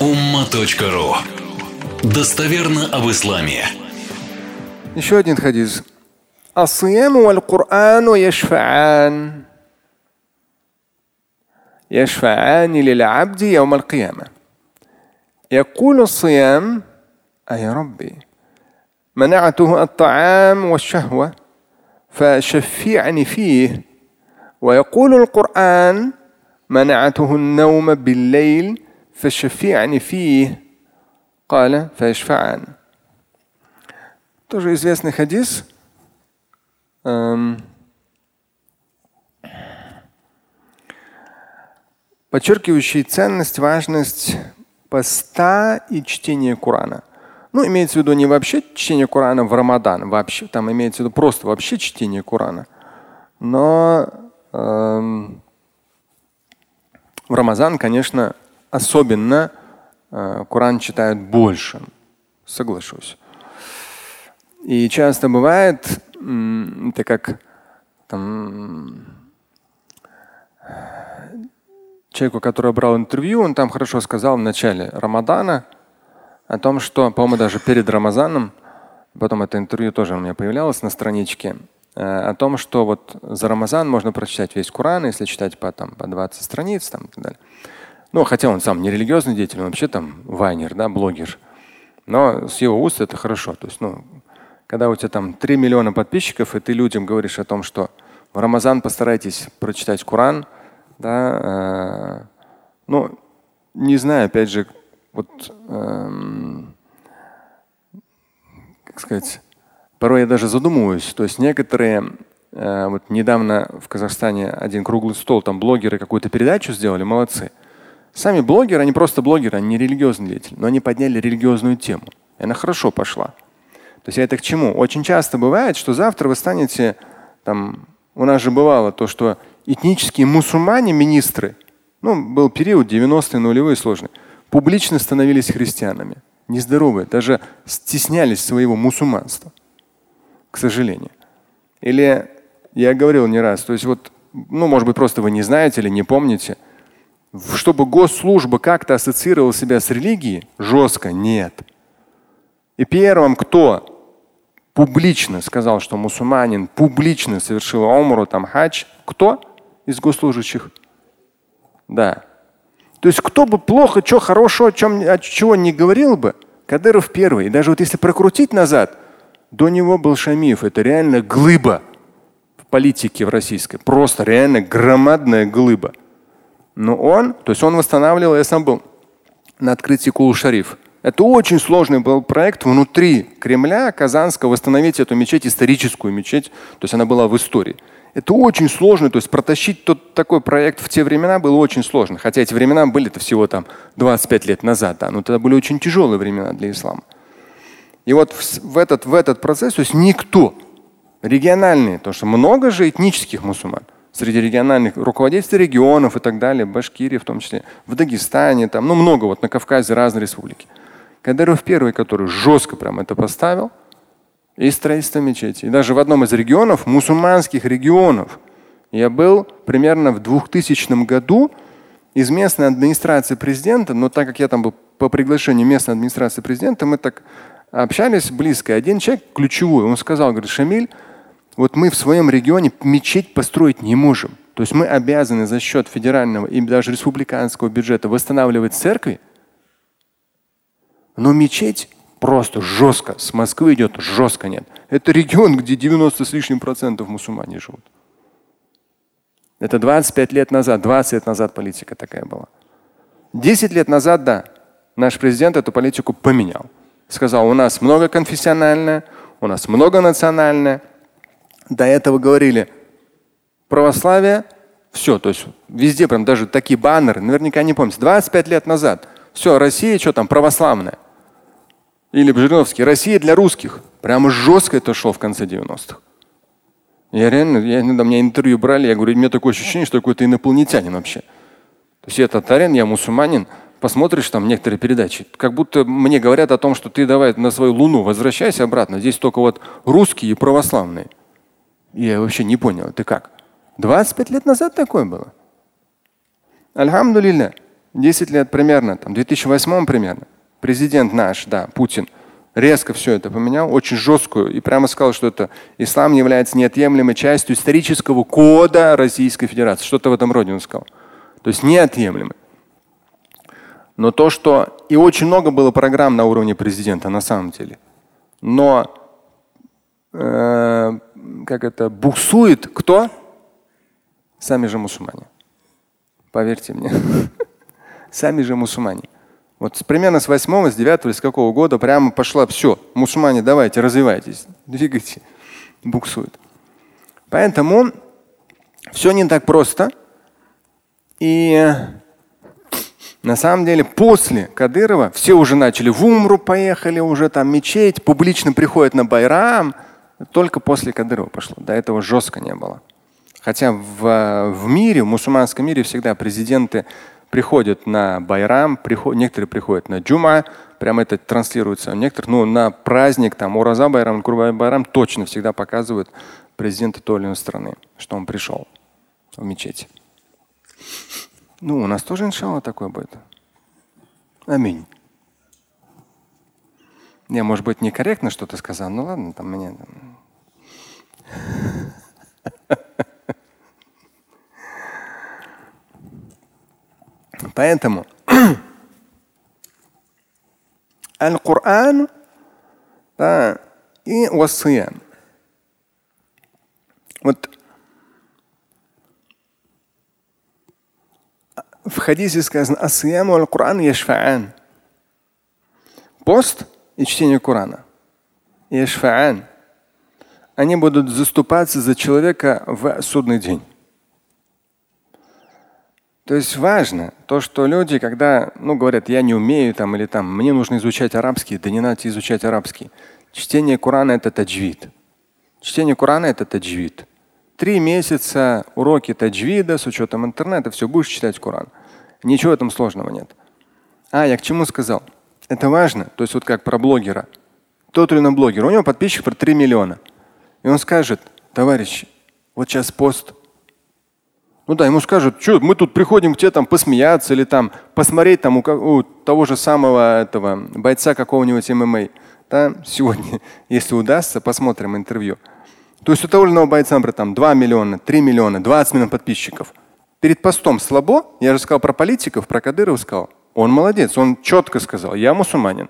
umma.ru Достоверно об исламе. Еще один хадис. الصيام والقرآن يشفعان يشفعان للعبد يوم القيامة يقول الصيام أي ربي منعته الطعام والشهوة فشفعني فيه ويقول القرآن منعته النوم بالليل فشفعني فيه قال فيشفعان Тоже известный хадис. Эм, подчеркивающий ценность, важность поста и чтения Корана. Ну, имеется в виду не вообще чтение Корана в Рамадан, вообще, там имеется в виду просто вообще чтение Корана. Но эм, в Рамазан, конечно, особенно э, Коран читают больше, соглашусь. И часто бывает, это как там, человеку, который брал интервью, он там хорошо сказал в начале Рамадана о том, что, по-моему, даже перед Рамазаном, потом это интервью тоже у меня появлялось на страничке, э, о том, что вот за Рамазан можно прочитать весь Коран, если читать по, там, по 20 страниц там, и так далее. Ну, хотя он сам не религиозный деятель, он вообще там вайнер, да, блогер. Но с его уст это хорошо. То есть, ну, когда у тебя там 3 миллиона подписчиков, и ты людям говоришь о том, что в Рамазан постарайтесь прочитать Коран, да, э, ну, не знаю, опять же, вот, э, как сказать, порой я даже задумываюсь. То есть некоторые, э, вот недавно в Казахстане один круглый стол, там блогеры какую-то передачу сделали, молодцы. Сами блогеры, они просто блогеры, они не религиозные деятели, но они подняли религиозную тему. И она хорошо пошла. То есть я это к чему? Очень часто бывает, что завтра вы станете, там, у нас же бывало то, что этнические мусульмане, министры, ну, был период 90-е, нулевые сложные, публично становились христианами. Нездоровые, даже стеснялись своего мусульманства, к сожалению. Или я говорил не раз, то есть вот, ну, может быть, просто вы не знаете или не помните, чтобы госслужба как-то ассоциировала себя с религией, жестко нет. И первым, кто публично сказал, что мусульманин публично совершил умру, там хадж, кто из госслужащих? Да. То есть кто бы плохо, что хорошего, чем, от чего не говорил бы, Кадыров первый. И даже вот если прокрутить назад, до него был Шамиев. Это реально глыба в политике в российской. Просто реально громадная глыба. Но он, то есть он восстанавливал, я сам был на открытии Кулу-Шариф. Это очень сложный был проект внутри Кремля, Казанского, восстановить эту мечеть, историческую мечеть. То есть она была в истории. Это очень сложно. То есть протащить тот такой проект в те времена было очень сложно. Хотя эти времена были это всего там 25 лет назад. Да, но тогда были очень тяжелые времена для ислама. И вот в, этот, в этот процесс, то есть никто, региональные, потому что много же этнических мусульман, среди региональных руководителей регионов и так далее, Башкирии в том числе, в Дагестане, там, ну много вот на Кавказе разные республики. Кадыров первый, который жестко прям это поставил, и строительство мечети. И даже в одном из регионов, мусульманских регионов, я был примерно в 2000 году из местной администрации президента, но так как я там был по приглашению местной администрации президента, мы так общались близко. Один человек ключевой, он сказал, говорит, Шамиль, вот мы в своем регионе мечеть построить не можем. То есть мы обязаны за счет федерального и даже республиканского бюджета восстанавливать церкви, но мечеть просто жестко. С Москвы идет жестко нет. Это регион, где 90 с лишним процентов мусульмане живут. Это 25 лет назад, 20 лет назад политика такая была. 10 лет назад, да, наш президент эту политику поменял. Сказал, у нас многоконфессиональное, у нас многонациональное. До этого говорили православие, все, то есть везде прям даже такие баннеры, наверняка не помните, 25 лет назад. Все, Россия, что там, православная. Или Бжириновский, Россия для русских. Прямо жестко это шло в конце 90-х. Я реально, я, у меня интервью брали, я говорю, у меня такое ощущение, что какой-то инопланетянин вообще. То есть я татарин, я мусульманин, посмотришь там некоторые передачи, как будто мне говорят о том, что ты давай на свою луну возвращайся обратно. Здесь только вот русские и православные. Я вообще не понял, ты как? 25 лет назад такое было. Альхамдулилля. 10 лет примерно, там, в 2008 примерно, президент наш, да, Путин, резко все это поменял, очень жесткую, и прямо сказал, что это ислам является неотъемлемой частью исторического кода Российской Федерации. Что-то в этом роде он сказал. То есть неотъемлемый. Но то, что и очень много было программ на уровне президента на самом деле. Но э, как это буксует кто? Сами же мусульмане. Поверьте мне. Сами же мусульмане. Вот примерно с восьмого, с девятого или с какого года прямо пошла все. Мусульмане, давайте, развивайтесь, двигайте. Буксует. Поэтому все не так просто. И на самом деле после Кадырова все уже начали в Умру поехали, уже там мечеть, публично приходят на Байрам. Только после Кадырова пошло. До этого жестко не было. Хотя в, в мире, в мусульманском мире всегда президенты приходят на Байрам, приход, некоторые приходят на Джума, прямо это транслируется. Некоторые, ну, на праздник, там, Ураза Байрам, Курбай Байрам точно всегда показывают президента той или иной страны, что он пришел в мечеть. Ну, у нас тоже, иншалла, такое будет. Аминь. Я, может быть, некорректно что-то сказал, ну ладно, там мне. Поэтому Аль-Кур'ан да, и вассиям. Вот в хадисе сказано «Асияму аль-Кур'ан яшфа'ан». Пост и чтение Корана. Яшфа'ан. Они будут заступаться за человека в судный день. То есть важно то, что люди, когда ну, говорят, я не умею там или там, мне нужно изучать арабский, да не надо изучать арабский. Чтение Корана это таджвид. Чтение Корана это таджвид. Три месяца уроки таджвида с учетом интернета, все, будешь читать Коран. Ничего в этом сложного нет. А, я к чему сказал? Это важно. То есть вот как про блогера. Тот или иной блогер, у него подписчиков про 3 миллиона. И он скажет, товарищи, вот сейчас пост, ну да, ему скажут, что мы тут приходим к тебе там посмеяться или там посмотреть там у, у того же самого этого бойца какого-нибудь ММА. Да, сегодня, если удастся, посмотрим интервью. То есть у того или иного бойца, например, там 2 миллиона, 3 миллиона, 20 миллионов подписчиков. Перед постом слабо, я же сказал про политиков, про Кадырова сказал. Он молодец, он четко сказал, я мусульманин.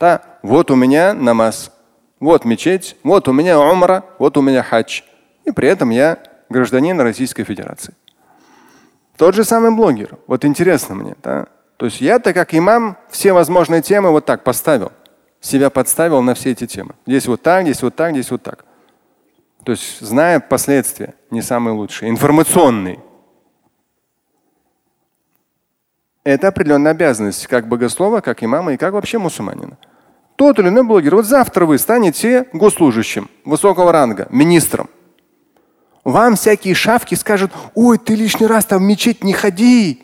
Да, вот у меня намаз, вот мечеть, вот у меня умра, вот у меня хадж. И при этом я гражданин Российской Федерации. Тот же самый блогер. Вот интересно мне. Да? То есть я-то как имам все возможные темы вот так поставил. Себя подставил на все эти темы. Здесь вот так, здесь вот так, здесь вот так. То есть зная последствия, не самые лучшие, информационные. Это определенная обязанность как богослова, как имама и как вообще мусульманина. Тот или иной блогер, вот завтра вы станете госслужащим высокого ранга, министром. Вам всякие шавки скажут, ой, ты лишний раз там в мечеть не ходи.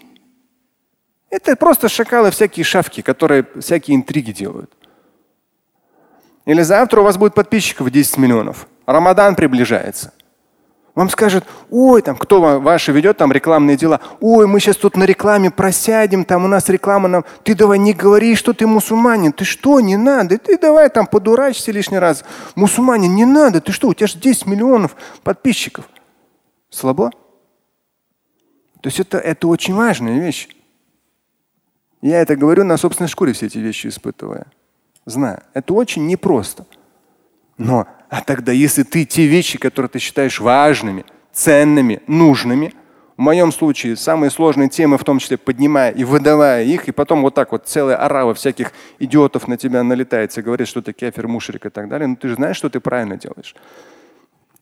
Это просто шакалы всякие шавки, которые всякие интриги делают. Или завтра у вас будет подписчиков 10 миллионов. Рамадан приближается. Вам скажут, ой, там кто ваши ведет там рекламные дела. Ой, мы сейчас тут на рекламе просядем, там у нас реклама нам. Ты давай не говори, что ты мусульманин. Ты что, не надо. Ты давай там подурачься лишний раз. Мусульманин, не надо. Ты что, у тебя же 10 миллионов подписчиков. Слабо? То есть это, это очень важная вещь. Я это говорю на собственной шкуре, все эти вещи испытывая. Знаю, это очень непросто. Но а тогда, если ты те вещи, которые ты считаешь важными, ценными, нужными, в моем случае самые сложные темы, в том числе поднимая и выдавая их, и потом вот так вот целая орава всяких идиотов на тебя налетается и говорит, что ты кефир, мушрик и так далее, но ну, ты же знаешь, что ты правильно делаешь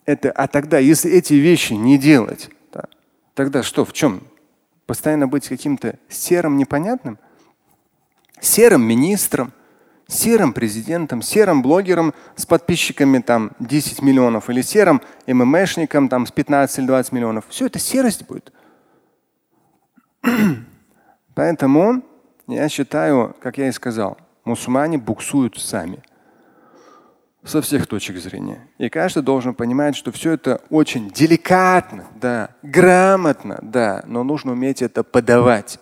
это, а тогда, если эти вещи не делать, да, тогда что, в чем? Постоянно быть каким-то серым непонятным? Серым министром, серым президентом, серым блогером с подписчиками там 10 миллионов или серым ММшником там с 15 или 20 миллионов. Все это серость будет. Поэтому я считаю, как я и сказал, мусульмане буксуют сами со всех точек зрения. И каждый должен понимать, что все это очень деликатно, да, грамотно, да, но нужно уметь это подавать.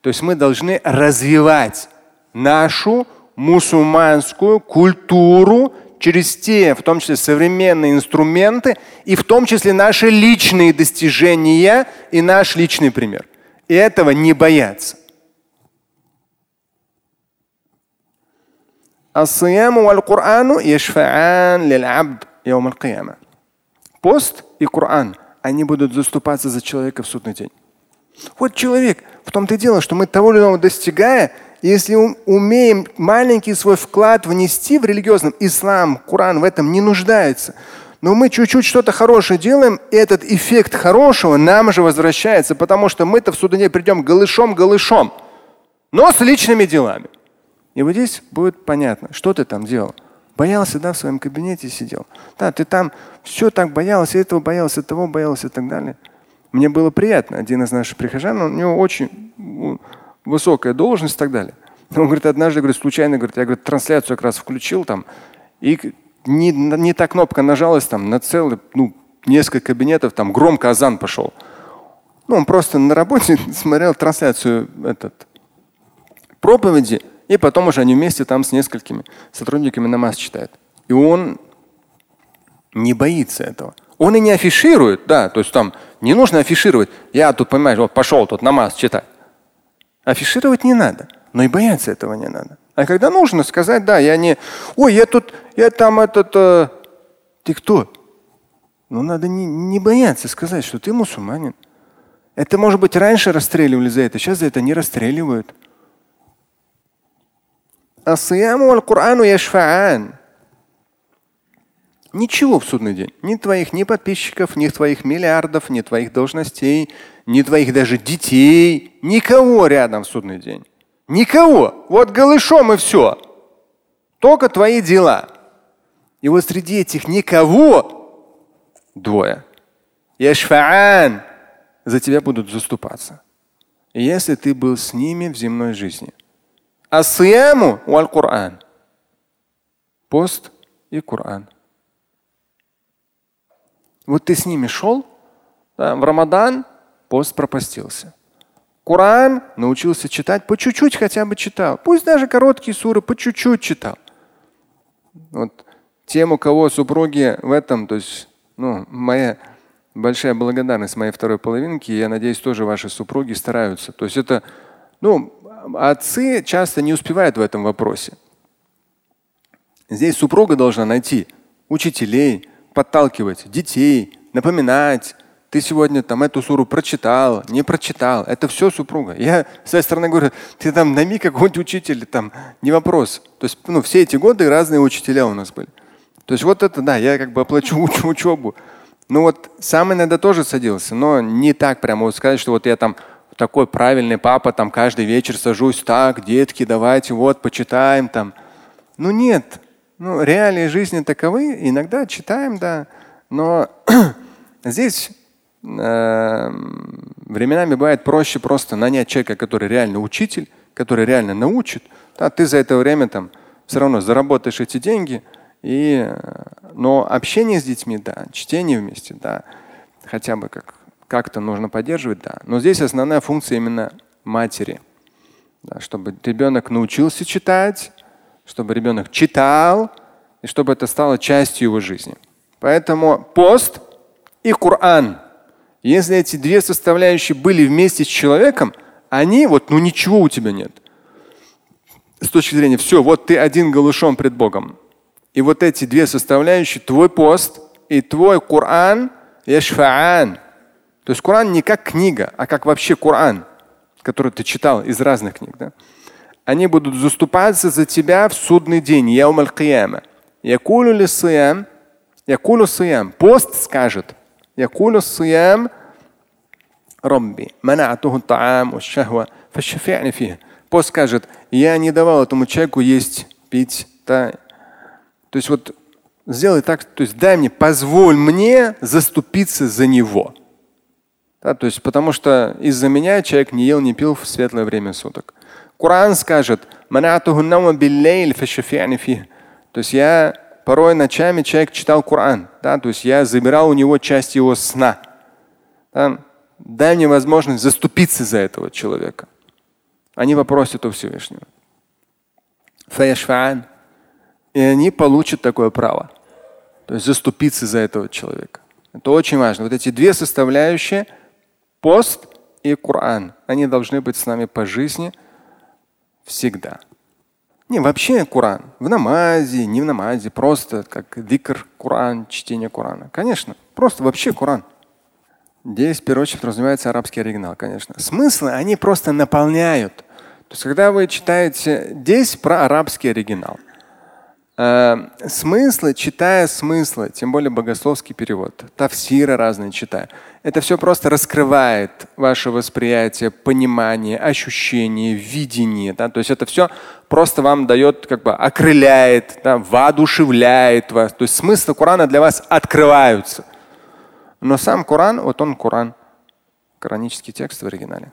То есть мы должны развивать нашу мусульманскую культуру через те, в том числе современные инструменты, и в том числе наши личные достижения и наш личный пример. И этого не бояться. الصيام والقرآن يشفعان للعبد يوم القيامة. Пост и Коран, они будут заступаться за человека в судный день. Вот человек, в том-то и дело, что мы того или иного достигая, если умеем маленький свой вклад внести в религиозном, ислам, Коран в этом не нуждается. Но мы чуть-чуть что-то хорошее делаем, и этот эффект хорошего нам же возвращается, потому что мы-то в судне придем голышом-голышом, но с личными делами. И вот здесь будет понятно, что ты там делал. Боялся, да, в своем кабинете сидел. Да, ты там все так боялся, этого боялся, того боялся и так далее. Мне было приятно. Один из наших прихожан, у него очень высокая должность и так далее. Он говорит, однажды, говорит, случайно, говорит, я говорит, трансляцию как раз включил там, и не, не та кнопка нажалась там на целый, ну, несколько кабинетов, там громко азан пошел. Ну, он просто на работе смотрел трансляцию этот, проповеди, и потом уже они вместе там с несколькими сотрудниками намаз читают. И он не боится этого. Он и не афиширует, да, то есть там не нужно афишировать. Я тут, понимаешь, вот пошел тут намаз читать. Афишировать не надо, но и бояться этого не надо. А когда нужно сказать, да, я не, ой, я тут, я там этот, э, ты кто? Ну надо не, не бояться сказать, что ты мусульманин. Это, может быть, раньше расстреливали за это, сейчас за это не расстреливают. Ничего в судный день. Ни твоих ни подписчиков, ни твоих миллиардов, ни твоих должностей, ни твоих даже детей. Никого рядом в судный день. Никого. Вот голышом и все. Только твои дела. И вот среди этих никого двое. Яшфаан за тебя будут заступаться. Если ты был с ними в земной жизни. Асияму валь Коран. Пост и Коран. Вот ты с ними шел, да, в Рамадан пост пропастился. Коран научился читать, по чуть-чуть хотя бы читал. Пусть даже короткие суры, по чуть-чуть читал. Вот тем, у кого супруги в этом, то есть, ну, моя большая благодарность моей второй половинке, я надеюсь, тоже ваши супруги стараются. То есть это, ну, отцы часто не успевают в этом вопросе. Здесь супруга должна найти учителей, подталкивать детей, напоминать. Ты сегодня там эту суру прочитал, не прочитал. Это все супруга. Я с своей стороны говорю, ты там найми какого-нибудь учителя, там не вопрос. То есть ну, все эти годы разные учителя у нас были. То есть вот это, да, я как бы оплачу учу, учебу. Ну вот сам иногда тоже садился, но не так прямо вот сказать, что вот я там такой правильный папа, там каждый вечер сажусь, так, детки, давайте вот почитаем там. Ну нет, ну, реалии жизни таковы, иногда читаем, да, но здесь э, временами бывает проще просто нанять человека, который реально учитель, который реально научит. Да, ты за это время там все равно заработаешь эти деньги. И, но общение с детьми, да, чтение вместе, да, хотя бы как, как-то нужно поддерживать, да. Но здесь основная функция именно матери. Да, чтобы ребенок научился читать, чтобы ребенок читал и чтобы это стало частью его жизни. Поэтому пост и Коран, если эти две составляющие были вместе с человеком, они вот, ну ничего у тебя нет. С точки зрения, все, вот ты один голышом пред Богом. И вот эти две составляющие, твой пост и твой Коран, яшфаан. То есть Коран не как книга, а как вообще Коран, который ты читал из разных книг. Да? Они будут заступаться за тебя в судный день, яум аль-кияма. Якулю ли сиям, якулю сиям, пост скажет, якулю сиям Робби, манатуху таам шахва, фашафи'ни фих. Пост скажет, я не давал этому человеку есть, пить. Да. То есть вот сделай так, то есть дай мне, позволь мне заступиться за него. Да, то есть потому что из-за меня человек не ел, не пил в светлое время суток. Коран скажет, то есть я порой ночами человек читал Коран, да, то есть я забирал у него часть его сна. Да. Дай мне возможность заступиться за этого человека. Они попросят у Всевышнего. И они получат такое право. То есть заступиться за этого человека. Это очень важно. Вот эти две составляющие – пост и Коран. Они должны быть с нами по жизни всегда. Не, вообще Коран. В намазе, не в намазе, просто как дикр Коран, чтение Корана. Конечно, просто вообще Коран. Здесь, в первую очередь, подразумевается арабский оригинал, конечно. Смыслы, они просто наполняют. То есть, когда вы читаете здесь про арабский оригинал – Э, смыслы, читая смыслы, тем более богословский перевод, тавсиры разные читая, это все просто раскрывает ваше восприятие, понимание, ощущение, видение. Да? То есть это все просто вам дает, как бы окрыляет, да, воодушевляет вас. То есть смыслы Корана для вас открываются. Но сам Коран, вот он Коран, коранический текст в оригинале.